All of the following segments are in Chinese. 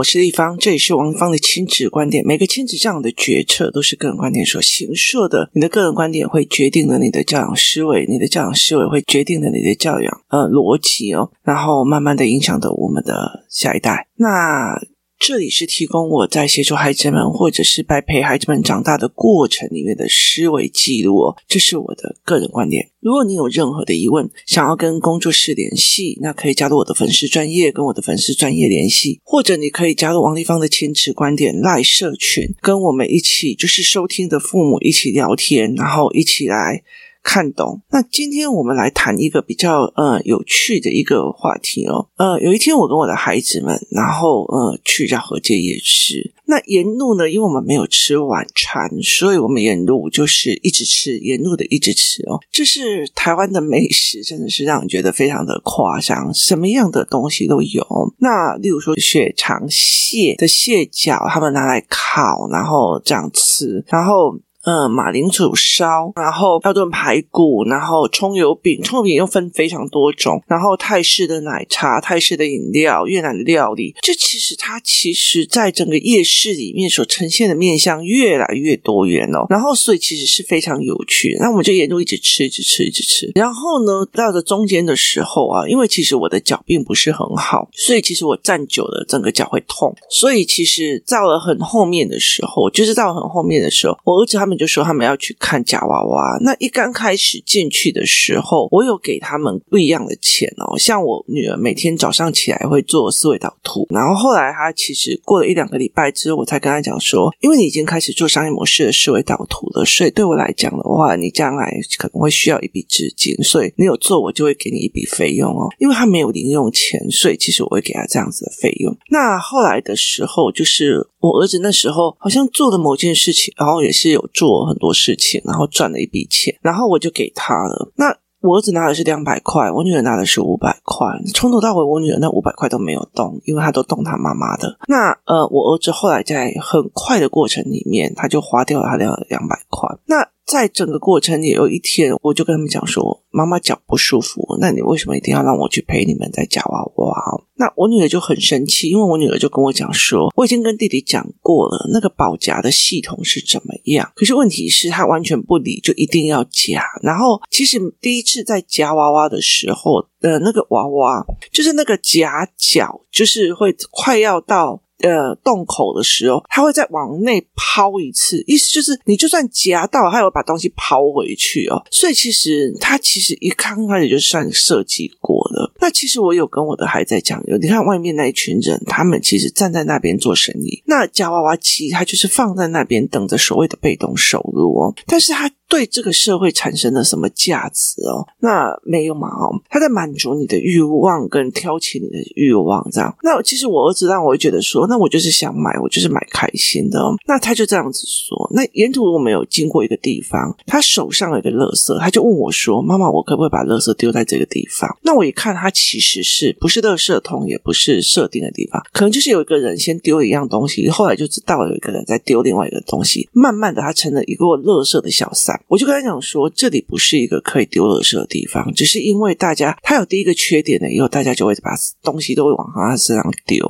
我是丽芳，这里是王丽芳的亲子观点。每个亲子这样的决策都是个人观点所形设的。你的个人观点会决定了你的教养思维，你的教养思维会决定了你的教养呃逻辑哦，然后慢慢的影响着我们的下一代。那。这里是提供我在协助孩子们，或者是在陪孩子们长大的过程里面的思维记录哦，这是我的个人观点。如果你有任何的疑问，想要跟工作室联系，那可以加入我的粉丝专业，跟我的粉丝专业联系，或者你可以加入王立芳的亲子观点赖社群，跟我们一起就是收听的父母一起聊天，然后一起来。看懂。那今天我们来谈一个比较呃有趣的一个话题哦。呃，有一天我跟我的孩子们，然后呃去叫河街夜市。那沿路呢，因为我们没有吃晚餐，所以我们沿路就是一直吃，沿路的一直吃哦。这是台湾的美食，真的是让人觉得非常的夸张，什么样的东西都有。那例如说血肠蟹的蟹脚，他们拿来烤，然后这样吃，然后。嗯，马铃薯烧，然后要炖排骨，然后葱油饼，葱油饼又分非常多种，然后泰式的奶茶、泰式的饮料、越南的料理，这其实它其实在整个夜市里面所呈现的面向越来越多元哦，然后所以其实是非常有趣。那我们就沿路一直吃，一直吃，一直吃。然后呢，到了中间的时候啊，因为其实我的脚并不是很好，所以其实我站久了整个脚会痛，所以其实到了很后面的时候，就是到了很后面的时候，我儿子他们他们就说他们要去看假娃娃。那一刚开始进去的时候，我有给他们不一样的钱哦。像我女儿每天早上起来会做思维导图，然后后来她其实过了一两个礼拜之后，我才跟她讲说，因为你已经开始做商业模式的思维导图了，所以对我来讲的话，你将来可能会需要一笔资金，所以你有做，我就会给你一笔费用哦。因为他没有零用钱，所以其实我会给他这样子的费用。那后来的时候，就是我儿子那时候好像做了某件事情，然后也是有。做很多事情，然后赚了一笔钱，然后我就给他了。那我儿子拿的是两百块，我女儿拿的是五百块。从头到尾，我女儿那五百块都没有动，因为她都动她妈妈的。那呃，我儿子后来在很快的过程里面，他就花掉了他的两百块。那在整个过程里，有一天我就跟他们讲说：“妈妈脚不舒服，那你为什么一定要让我去陪你们在夹娃娃？”那我女儿就很生气，因为我女儿就跟我讲说：“我已经跟弟弟讲过了，那个保夹的系统是怎么样。可是问题是，他完全不理，就一定要夹。然后其实第一次在夹娃娃的时候的那个娃娃，就是那个夹角，就是会快要到。”呃，洞口的时候，他会再往内抛一次，意思就是你就算夹到，他也会把东西抛回去哦。所以其实他其实一刚开始就算设计过了。那其实我有跟我的孩子在讲，你看外面那一群人，他们其实站在那边做生意，那夹娃娃机他就是放在那边等着所谓的被动收入哦，但是他。对这个社会产生了什么价值哦？那没有嘛哦，他在满足你的欲望跟挑起你的欲望，这样。那其实我儿子让我会觉得说，那我就是想买，我就是买开心的哦。那他就这样子说。那沿途我们有经过一个地方，他手上有个垃圾，他就问我说：“妈妈，我可不可以把垃圾丢在这个地方？”那我一看，他其实是不是垃圾桶，也不是设定的地方，可能就是有一个人先丢一样东西，后来就知道有一个人在丢另外一个东西，慢慢的，他成了一个垃圾的小三我就跟他讲说，这里不是一个可以丢垃圾的地方，只是因为大家他有第一个缺点呢，以后大家就会把东西都会往他身上丢。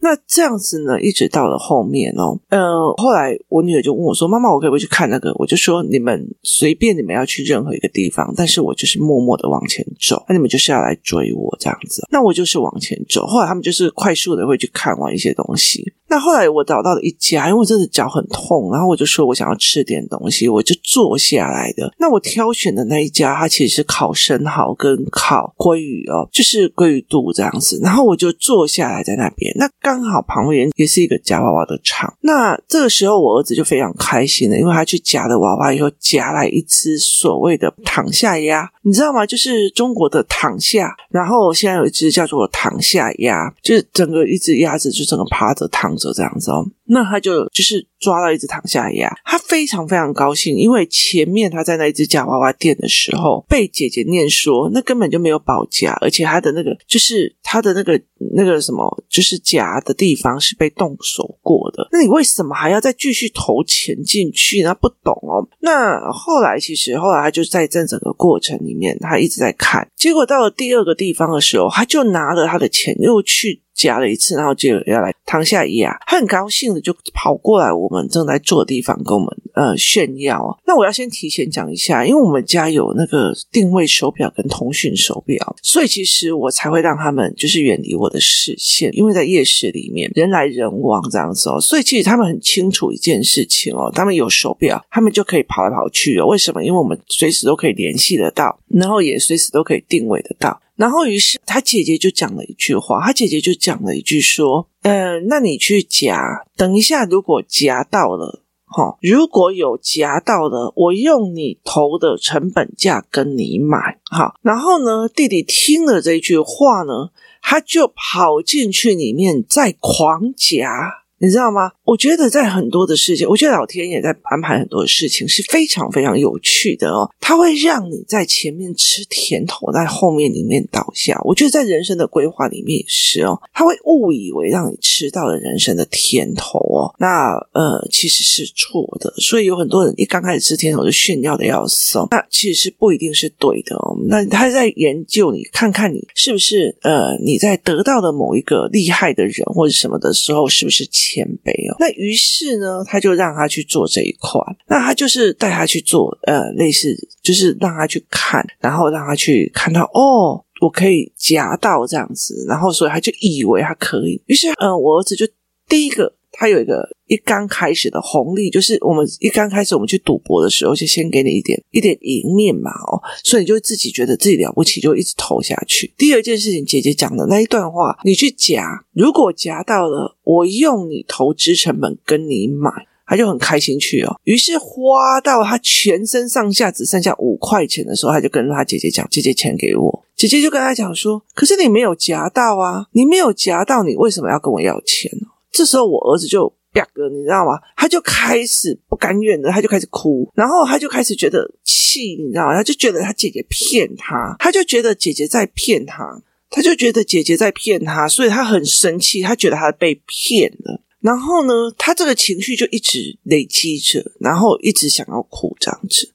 那这样子呢，一直到了后面哦，呃，后来我女儿就问我说：“妈妈，我可不可以去看那个？”我就说：“你们随便，你们要去任何一个地方，但是我就是默默的往前走，那你们就是要来追我这样子。”那我就是往前走。后来他们就是快速的会去看完一些东西。那后来我找到了一家，因为我真的脚很痛，然后我就说我想要吃点东西，我就坐下来的。那我挑选的那一家，它其实是烤生蚝跟烤鲑鱼哦，就是鲑鱼肚这样子。然后我就坐下来在那边，那刚好旁边也是一个夹娃娃的场。那这个时候我儿子就非常开心了，因为他去夹了娃娃以后，夹来一只所谓的躺下鸭，你知道吗？就是中国的躺下，然后现在有一只叫做躺下鸭，就是整个一只鸭子就整个趴着躺。就这样子哦，那他就就是抓到一只躺下鸭，他非常非常高兴，因为前面他在那一只夹娃娃店的时候，被姐姐念说那根本就没有保夹，而且他的那个就是他的那个那个什么，就是夹的地方是被动手过的，那你为什么还要再继续投钱进去呢？不懂哦。那后来其实后来他就在这整个过程里面，他一直在看，结果到了第二个地方的时候，他就拿了他的钱又去。夹了一次，然后就要来躺下压，他很高兴的就跑过来我们正在坐的地方跟我们呃炫耀。那我要先提前讲一下，因为我们家有那个定位手表跟通讯手表，所以其实我才会让他们就是远离我的视线，因为在夜市里面人来人往这样子哦，所以其实他们很清楚一件事情哦，他们有手表，他们就可以跑来跑去哦。为什么？因为我们随时都可以联系得到，然后也随时都可以定位得到。然后，于是他姐姐就讲了一句话，他姐姐就讲了一句说：“、呃，那你去夹，等一下，如果夹到了，哈、如果有夹到了，我用你投的成本价跟你买，好。然后呢，弟弟听了这句话呢，他就跑进去里面再狂夹。”你知道吗？我觉得在很多的事情，我觉得老天爷在安排很多的事情是非常非常有趣的哦。他会让你在前面吃甜头，在后面里面倒下。我觉得在人生的规划里面也是哦，他会误以为让你吃到了人生的甜头哦，那呃其实是错的。所以有很多人一刚开始吃甜头就炫耀的要死哦，那其实是不一定是对的哦。那他在研究你，看看你是不是呃你在得到的某一个厉害的人或者什么的时候，是不是？谦卑哦，那于是呢，他就让他去做这一块，那他就是带他去做，呃，类似就是让他去看，然后让他去看到哦，我可以夹到这样子，然后所以他就以为他可以，于是，嗯、呃，我儿子就第一个。他有一个一刚开始的红利，就是我们一刚开始我们去赌博的时候，就先给你一点一点赢面嘛，哦，所以你就自己觉得自己了不起，就一直投下去。第二件事情，姐姐讲的那一段话，你去夹，如果夹到了，我用你投资成本跟你买，他就很开心去哦。于是花到他全身上下只剩下五块钱的时候，他就跟他姐姐讲：“姐姐，钱给我。”姐姐就跟他讲说：“可是你没有夹到啊，你没有夹到，你为什么要跟我要钱呢？”这时候我儿子就啪哥，你知道吗？他就开始不甘愿的，他就开始哭，然后他就开始觉得气，你知道吗？他就觉得他姐姐骗他，他就觉得姐姐在骗他，他就觉得姐姐在骗他，所以他很生气，他觉得他被骗了。然后呢，他这个情绪就一直累积着，然后一直想要哭这样子。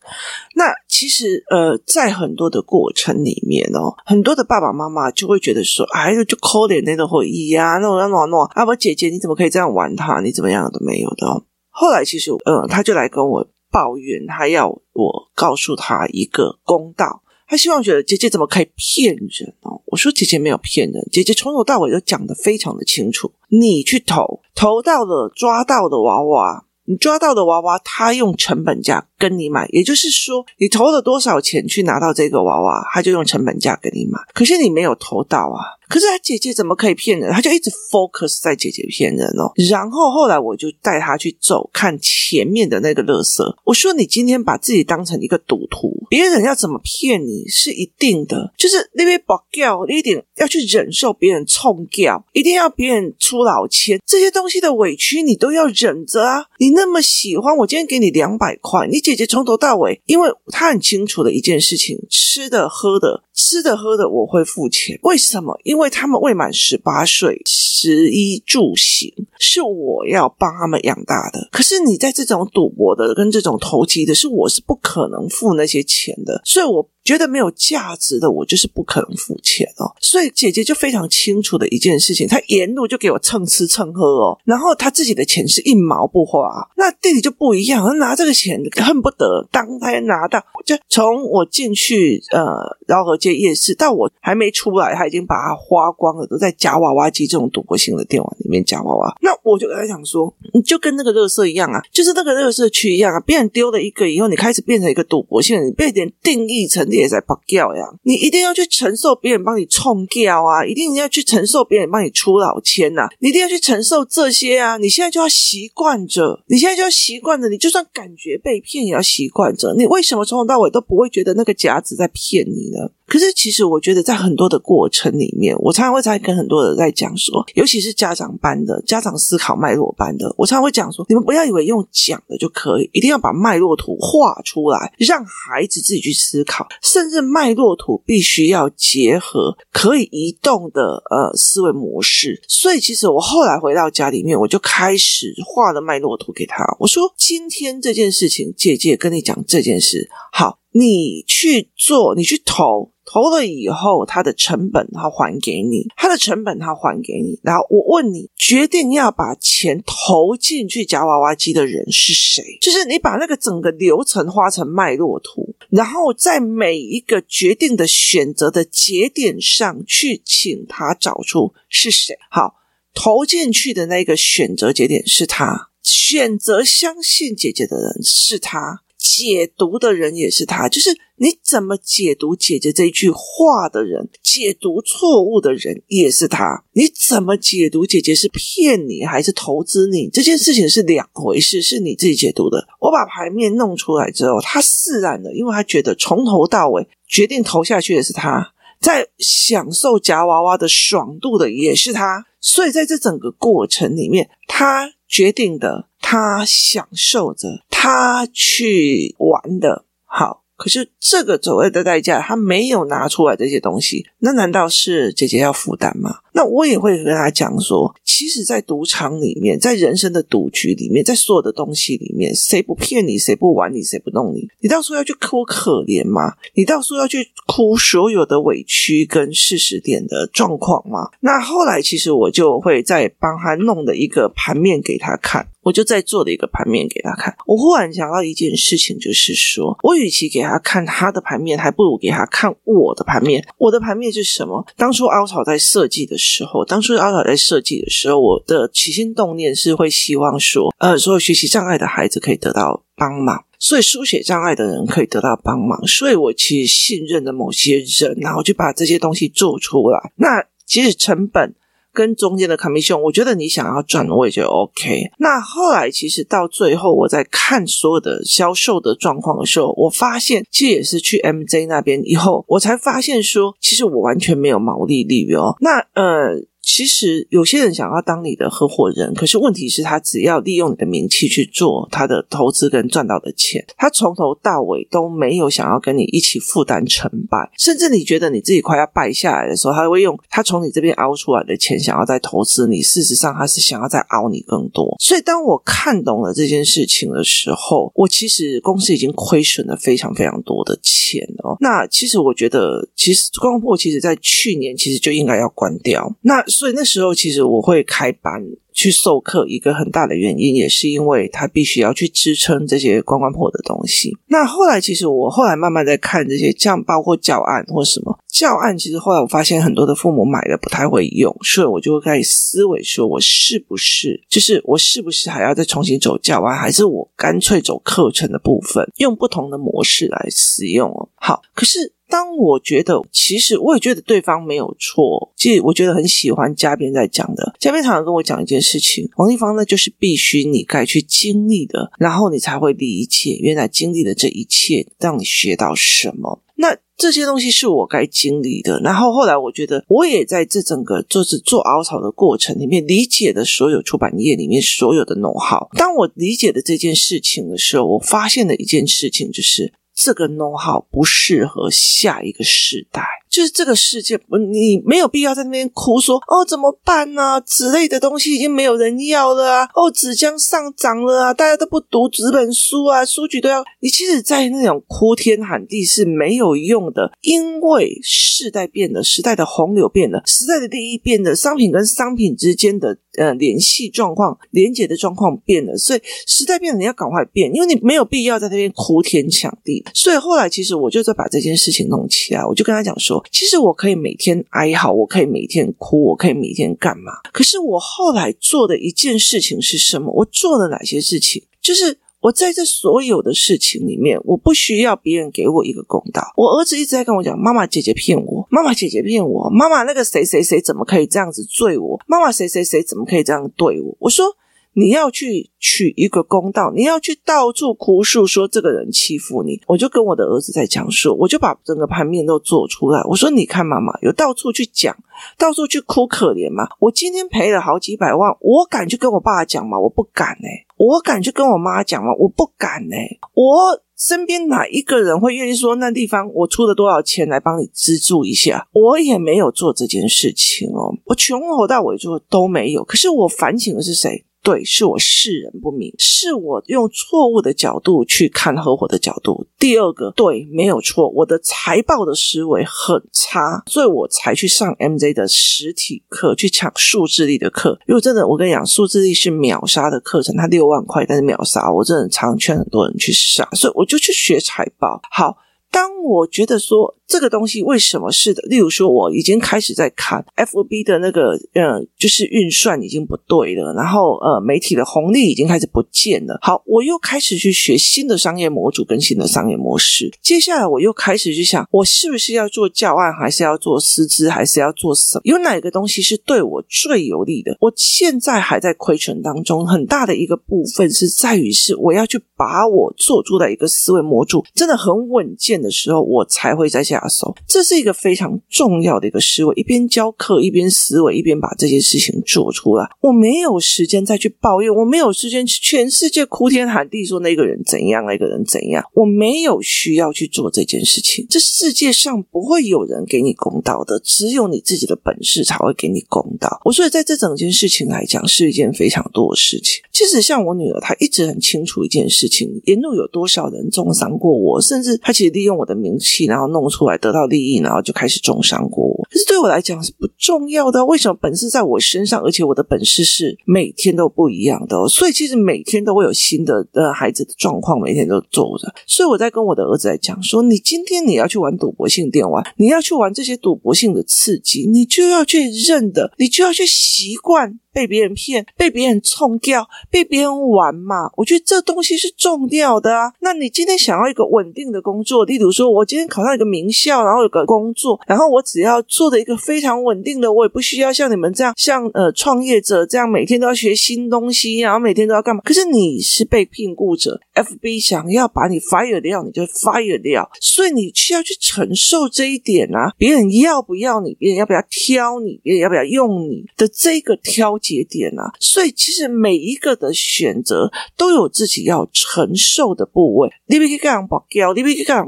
那其实呃，在很多的过程里面哦，很多的爸爸妈妈就会觉得说：“哎，就抠脸那种回忆呀，那种那种那种啊，我姐姐你怎么可以这样玩他？你怎么样都没有的哦。”后来其实呃，他就来跟我抱怨，他要我告诉他一个公道。他希望觉得姐姐怎么可以骗人哦？我说姐姐没有骗人，姐姐从头到尾都讲得非常的清楚。你去投，投到了抓到的娃娃，你抓到的娃娃，他用成本价跟你买，也就是说，你投了多少钱去拿到这个娃娃，他就用成本价跟你买。可是你没有投到啊。可是他姐姐怎么可以骗人？他就一直 focus 在姐姐骗人哦。然后后来我就带他去走，看前面的那个乐色。我说：“你今天把自己当成一个赌徒，别人要怎么骗你是一定的，就是那边保镖，你一定要去忍受别人冲掉，一定要别人出老千，这些东西的委屈你都要忍着啊！你那么喜欢，我今天给你两百块，你姐姐姐从头到尾，因为她很清楚的一件事情，吃的喝的。”吃的喝的我会付钱，为什么？因为他们未满十八岁，食衣住行是我要帮他们养大的。可是你在这种赌博的跟这种投机的，是我是不可能付那些钱的，所以我。觉得没有价值的，我就是不可能付钱哦。所以姐姐就非常清楚的一件事情，她沿路就给我蹭吃蹭喝哦，然后她自己的钱是一毛不花。那弟弟就不一样，他拿这个钱恨不得当天拿到，就从我进去呃饶河街夜市但我还没出来，他已经把它花光了，都在夹娃娃机这种赌博性的电玩里面夹娃娃。那我就跟他讲说，你就跟那个垃圾一样啊，就是那个垃圾区一样啊，别人丢了一个以后，你开始变成一个赌博性，你被点定义成你。也在爆掉呀！你一定要去承受别人帮你冲掉啊！一定要去承受别人帮你出老千呐！你一定要去承受这些啊！你现在就要习惯着，你现在就要习惯着，你就算感觉被骗，也要习惯着。你为什么从头到尾都不会觉得那个夹子在骗你呢？可是，其实我觉得，在很多的过程里面，我常常会在跟很多人在讲说，尤其是家长班的家长思考脉络班的，我常常会讲说，你们不要以为用讲的就可以，一定要把脉络图画出来，让孩子自己去思考，甚至脉络图必须要结合可以移动的呃思维模式。所以，其实我后来回到家里面，我就开始画了脉络图给他。我说，今天这件事情，姐姐跟你讲这件事，好，你去做，你去投。投了以后，它的成本它还给你，它的成本它还给你。然后我问你，决定要把钱投进去夹娃娃机的人是谁？就是你把那个整个流程画成脉络图，然后在每一个决定的选择的节点上去，请他找出是谁。好，投进去的那个选择节点是他，选择相信姐姐的人是他。解读的人也是他，就是你怎么解读姐姐这句话的人，解读错误的人也是他。你怎么解读姐姐是骗你还是投资你？这件事情是两回事，是你自己解读的。我把牌面弄出来之后，他释然了，因为他觉得从头到尾决定投下去的是他，在享受夹娃娃的爽度的也是他，所以在这整个过程里面，他决定的，他享受着。他去玩的好，可是这个所谓的代价，他没有拿出来这些东西，那难道是姐姐要负担吗？那我也会跟他讲说，其实，在赌场里面，在人生的赌局里面，在所有的东西里面，谁不骗你，谁不玩你，谁不弄你？你到时候要去哭可怜吗？你到时候要去哭所有的委屈跟事实点的状况吗？那后来，其实我就会再帮他弄的一个盘面给他看。我就在做的一个盘面给他看。我忽然想到一件事情，就是说我与其给他看他的盘面，还不如给他看我的盘面。我的盘面是什么？当初凹槽在设计的时候，当初凹槽在设计的时候，我的起心动念是会希望说，呃，所有学习障碍的孩子可以得到帮忙，所以书写障碍的人可以得到帮忙。所以我其实信任的某些人，然后就把这些东西做出来。那其实成本。跟中间的 commission，我觉得你想要赚，我也觉得 OK。那后来其实到最后，我在看所有的销售的状况的时候，我发现其实也是去 MJ 那边以后，我才发现说，其实我完全没有毛利率哦。那呃。其实有些人想要当你的合伙人，可是问题是，他只要利用你的名气去做他的投资跟赚到的钱，他从头到尾都没有想要跟你一起负担成败，甚至你觉得你自己快要败下来的时候，他会用他从你这边熬出来的钱想要再投资你。事实上，他是想要再熬你更多。所以，当我看懂了这件事情的时候，我其实公司已经亏损了非常非常多的钱哦。那其实我觉得，其实光破其实在去年其实就应该要关掉。那所以那时候，其实我会开班去授课，一个很大的原因也是因为他必须要去支撑这些关关破的东西。那后来，其实我后来慢慢在看这些，像包括教案或什么教案，其实后来我发现很多的父母买了不太会用，所以我就会开始思维说，我是不是就是我是不是还要再重新走教案，还是我干脆走课程的部分，用不同的模式来使用哦。好，可是。当我觉得，其实我也觉得对方没有错。其实我觉得很喜欢嘉宾在讲的，嘉宾常常跟我讲一件事情，王立芳呢，就是必须你该去经历的，然后你才会理解原来经历的这一切让你学到什么。那这些东西是我该经历的。然后后来我觉得，我也在这整个就是做凹槽的过程里面，理解了所有出版业里面所有的弄好。当我理解了这件事情的时候，我发现了一件事情，就是。这个农号不适合下一个时代，就是这个世界，你没有必要在那边哭说哦怎么办呢、啊？纸类的东西已经没有人要了啊！哦，纸浆上涨了啊！大家都不读纸本书啊，书局都要你。其实，在那种哭天喊地是没有用的，因为世代变了，时代的洪流变了，时代的利益变了，商品跟商品之间的呃联系状况、连接的状况变了，所以时代变了，你要赶快变，因为你没有必要在那边哭天抢地。所以后来，其实我就在把这件事情弄起来。我就跟他讲说，其实我可以每天哀嚎，我可以每天哭，我可以每天干嘛？可是我后来做的一件事情是什么？我做了哪些事情？就是我在这所有的事情里面，我不需要别人给我一个公道。我儿子一直在跟我讲：“妈妈，姐姐骗我，妈妈，姐姐骗我，妈妈，那个谁谁谁怎么可以这样子对我？妈妈，谁谁谁怎么可以这样对我？”我说。你要去取一个公道，你要去到处哭诉说这个人欺负你，我就跟我的儿子在讲说，我就把整个盘面都做出来。我说，你看妈妈有到处去讲，到处去哭可怜吗？我今天赔了好几百万，我敢去跟我爸讲吗？我不敢哎、我敢去跟我妈讲吗？我不敢哎、我身边哪一个人会愿意说那地方我出了多少钱来帮你资助一下？我也没有做这件事情哦。我从头到尾做都没有。可是我反省的是谁？对，是我世人不明，是我用错误的角度去看合伙的角度。第二个，对，没有错，我的财报的思维很差，所以我才去上 MJ 的实体课，去抢数字力的课。因为真的，我跟你讲，数字力是秒杀的课程，它六万块，但是秒杀，我真的常劝很多人去上，所以我就去学财报。好。当我觉得说这个东西为什么是的，例如说我已经开始在看 FB 的那个呃，就是运算已经不对了，然后呃，媒体的红利已经开始不见了。好，我又开始去学新的商业模组跟新的商业模式。接下来我又开始去想，我是不是要做教案，还是要做师资，还是要做什么？有哪个东西是对我最有利的？我现在还在亏损当中，很大的一个部分是在于是我要去把我做出来一个思维模组真的很稳健。的时候，我才会在下手。这是一个非常重要的一个思维，一边教课，一边思维，一边把这件事情做出来。我没有时间再去抱怨，我没有时间去全世界哭天喊地说那个人怎样，那个人怎样。我没有需要去做这件事情。这世界上不会有人给你公道的，只有你自己的本事才会给你公道。我所以在这整件事情来讲，是一件非常多的事情。其实像我女儿，她一直很清楚一件事情：沿路有多少人重伤过我，甚至她其实利。用我的名气，然后弄出来得到利益，然后就开始重伤过我。可是对我来讲是不重要的。为什么本事在我身上？而且我的本事是每天都不一样的哦。所以其实每天都会有新的的孩子的状况，每天都做着。所以我在跟我的儿子来讲说：你今天你要去玩赌博性电玩，你要去玩这些赌博性的刺激，你就要去认的，你就要去习惯。被别人骗，被别人冲掉，被别人玩嘛？我觉得这东西是重要的啊。那你今天想要一个稳定的工作，例如说，我今天考上一个名校，然后有个工作，然后我只要做的一个非常稳定的，我也不需要像你们这样，像呃创业者这样每天都要学新东西，然后每天都要干嘛？可是你是被聘雇者，FB 想要把你 fire 掉，你就 fire 掉，所以你需要去承受这一点啊。别人要不要你？别人要不要挑你？别人要不要用你的这个挑？节点啊，所以其实每一个的选择都有自己要承受的部位。你别去干保，你别去干，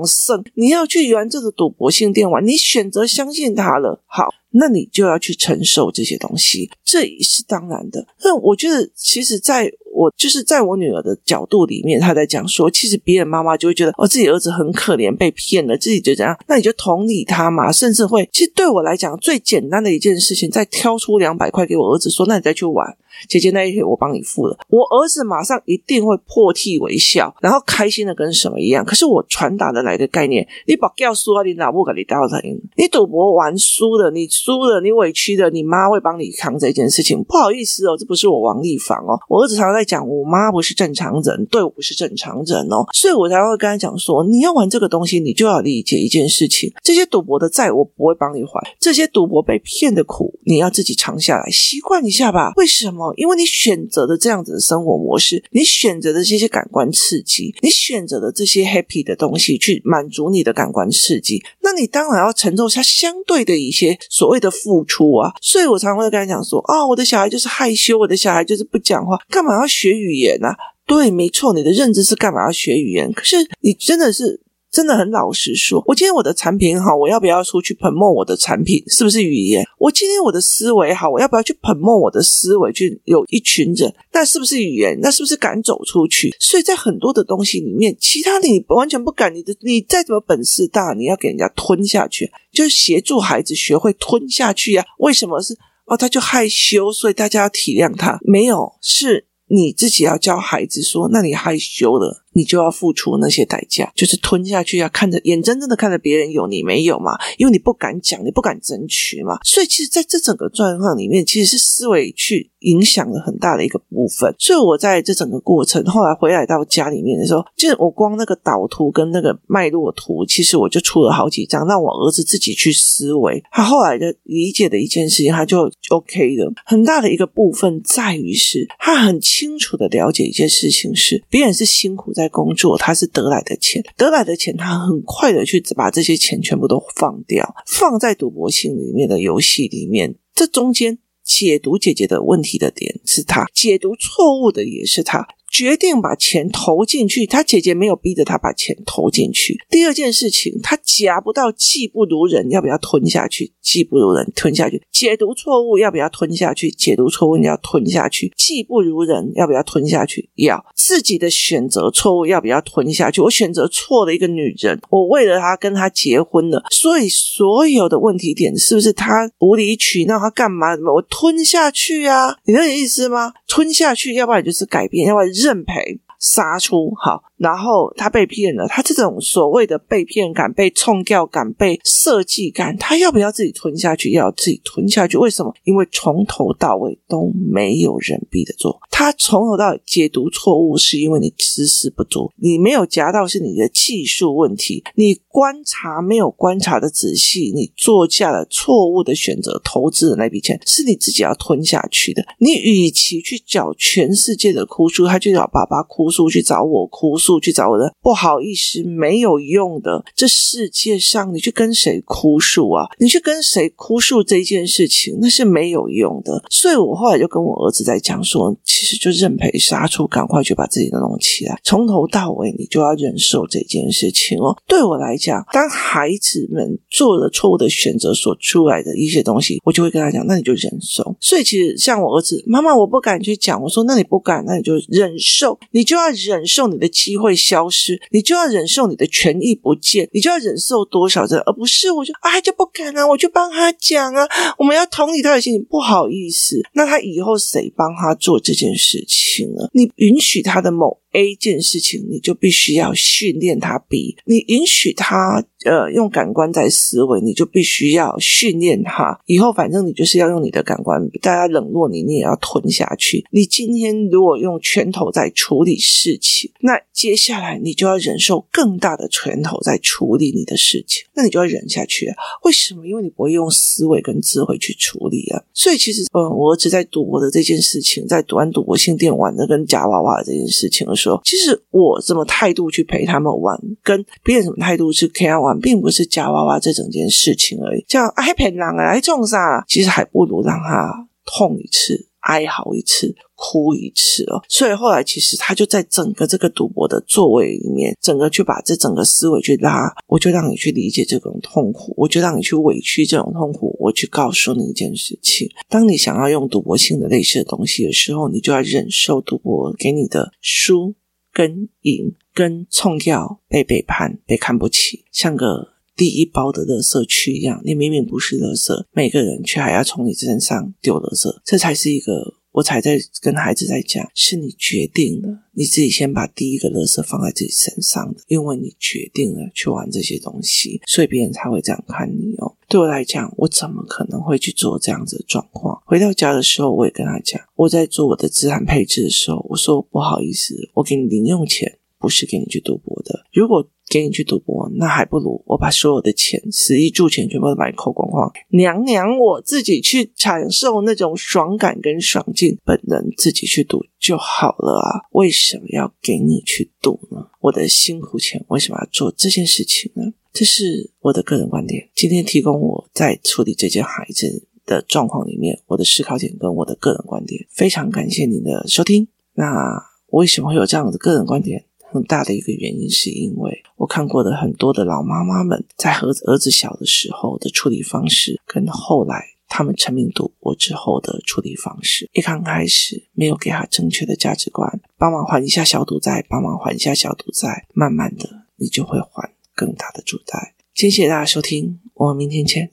你要去玩这个赌博性电玩，你选择相信他了，好，那你就要去承受这些东西，这也是当然的。那我觉得，其实在我就是在我女儿的角度里面，她在讲说，其实别人妈妈就会觉得，哦，自己儿子很可怜，被骗了，自己就这样，那你就同理他嘛，甚至会，其实对我来讲，最简单的一件事情，再挑出两百块给我儿子，说，那你再去玩。姐姐那一天我帮你付了，我儿子马上一定会破涕为笑，然后开心的跟什么一样。可是我传达的来的概念，你把掉输了，你老不给你倒腾，你赌博玩输了，你输了，你委屈了，你妈会帮你扛这件事情。不好意思哦，这不是我王丽芳哦，我儿子常常在讲，我妈不是正常人，对我不是正常人哦，所以我才会跟他讲说，你要玩这个东西，你就要理解一件事情，这些赌博的债我不会帮你还，这些赌博被骗的苦你要自己尝下来，习惯一下吧。为什么？因为你选择的这样子的生活模式，你选择的这些感官刺激，你选择的这些 happy 的东西去满足你的感官刺激，那你当然要承受下相对的一些所谓的付出啊。所以我常会跟他讲说：“、哦，我的小孩就是害羞，我的小孩就是不讲话，干嘛要学语言、啊？”对，没错，你的认知是干嘛要学语言？可是你真的是。真的很老实说，我今天我的产品好，我要不要出去 promote 我的产品？是不是语言？我今天我的思维好，我要不要去 promote 我的思维？去有一群人，那是不是语言？那是不是敢走出去？所以在很多的东西里面，其他的你完全不敢。你的你再怎么本事大，你要给人家吞下去，就是协助孩子学会吞下去呀、啊。为什么是哦？他就害羞，所以大家要体谅他。没有，是你自己要教孩子说，那你害羞了。你就要付出那些代价，就是吞下去，要看着眼睁睁的看着别人有你没有嘛，因为你不敢讲，你不敢争取嘛。所以其实在这整个状况里面，其实是思维去影响了很大的一个部分。所以我在这整个过程，后来回来到家里面的时候，就是我光那个导图跟那个脉络图，其实我就出了好几张，让我儿子自己去思维。他后来的理解的一件事情，他就 OK 的。很大的一个部分在于是，他很清楚的了解一件事情是，别人是辛苦在。在工作，他是得来的钱，得来的钱，他很快的去把这些钱全部都放掉，放在赌博性里面的游戏里面。这中间解读姐姐的问题的点是他，解读错误的也是他。决定把钱投进去，他姐姐没有逼着他把钱投进去。第二件事情，他夹不到技不如人，要不要吞下去？技不如人，吞下去。解读错误，要不要吞下去？解读错误，你要吞下去。技不如人，要不要吞下去？要。自己的选择错误，要不要吞下去？我选择错了一个女人，我为了她跟她结婚了，所以所有的问题点是不是他无理取闹？他干嘛？我吞下去啊？你那意思吗？吞下去，要不然就是改变，要不然认赔。杀出好，然后他被骗了，他这种所谓的被骗感、被冲掉感、被设计感，他要不要自己吞下去？要自己吞下去？为什么？因为从头到尾都没有人逼着做，他从头到尾解读错误，是因为你知识不足，你没有夹到是你的技术问题，你观察没有观察的仔细，你做下了错误的选择，投资的那笔钱是你自己要吞下去的。你与其去找全世界的哭诉，他就找爸爸哭。诉去找我哭诉，去找我的不好意思，没有用的。这世界上，你去跟谁哭诉啊？你去跟谁哭诉这件事情，那是没有用的。所以我后来就跟我儿子在讲说，其实就认赔杀出，赶快去把自己的弄起来。从头到尾，你就要忍受这件事情哦。对我来讲，当孩子们做了错误的选择所出来的一些东西，我就会跟他讲，那你就忍受。所以其实像我儿子，妈妈我不敢去讲，我说那你不敢，那你就忍受，你就要。忍受你的机会消失，你就要忍受你的权益不见，你就要忍受多少的，而不是我就啊就不敢啊，我就帮他讲啊，我们要同理他的心情，不好意思，那他以后谁帮他做这件事情呢？你允许他的某 A 件事情，你就必须要训练他 B，你允许他。呃，用感官在思维，你就必须要训练它。以后反正你就是要用你的感官，大家冷落你，你也要吞下去。你今天如果用拳头在处理事情，那接下来你就要忍受更大的拳头在处理你的事情，那你就要忍下去啊。为什么？因为你不会用思维跟智慧去处理啊。所以其实，嗯，我儿子在赌博的这件事情，在赌完赌博性电玩的跟夹娃娃的这件事情的时候，其实我什么态度去陪他们玩，跟别人什么态度去陪他玩。并不是夹娃娃这整件事情而已，叫爱骗人啊来种啥？其实还不如让他痛一次，哀嚎一次，哭一次哦。所以后来其实他就在整个这个赌博的座位里面，整个去把这整个思维去拉，我就让你去理解这种痛苦，我就让你去委屈这种痛苦，我去告诉你一件事情：当你想要用赌博性的类似的东西的时候，你就要忍受赌博给你的输跟赢。跟冲掉被背叛、被看不起，像个第一包的垃圾区一样。你明明不是垃圾，每个人却还要从你身上丢垃圾，这才是一个。我才在跟孩子在讲，是你决定了，你自己先把第一个垃圾放在自己身上的，因为你决定了去玩这些东西，所以别人才会这样看你哦。对我来讲，我怎么可能会去做这样子的状况？回到家的时候，我也跟他讲，我在做我的资产配置的时候，我说不好意思，我给你零用钱。不是给你去赌博的。如果给你去赌博，那还不如我把所有的钱、十亿注钱全部都把你扣光光，娘娘我自己去享受那种爽感跟爽劲，本人自己去赌就好了啊！为什么要给你去赌呢？我的辛苦钱为什么要做这件事情呢？这是我的个人观点。今天提供我在处理这件孩子的状况里面，我的思考点跟我的个人观点。非常感谢您的收听。那为什么会有这样的个人观点？很大的一个原因，是因为我看过的很多的老妈妈们在儿子儿子小的时候的处理方式，跟后来他们成名赌博之后的处理方式。一刚开始没有给他正确的价值观，帮忙还一下小赌债，帮忙还一下小赌债，慢慢的你就会还更大的赌债。谢谢大家收听，我们明天见。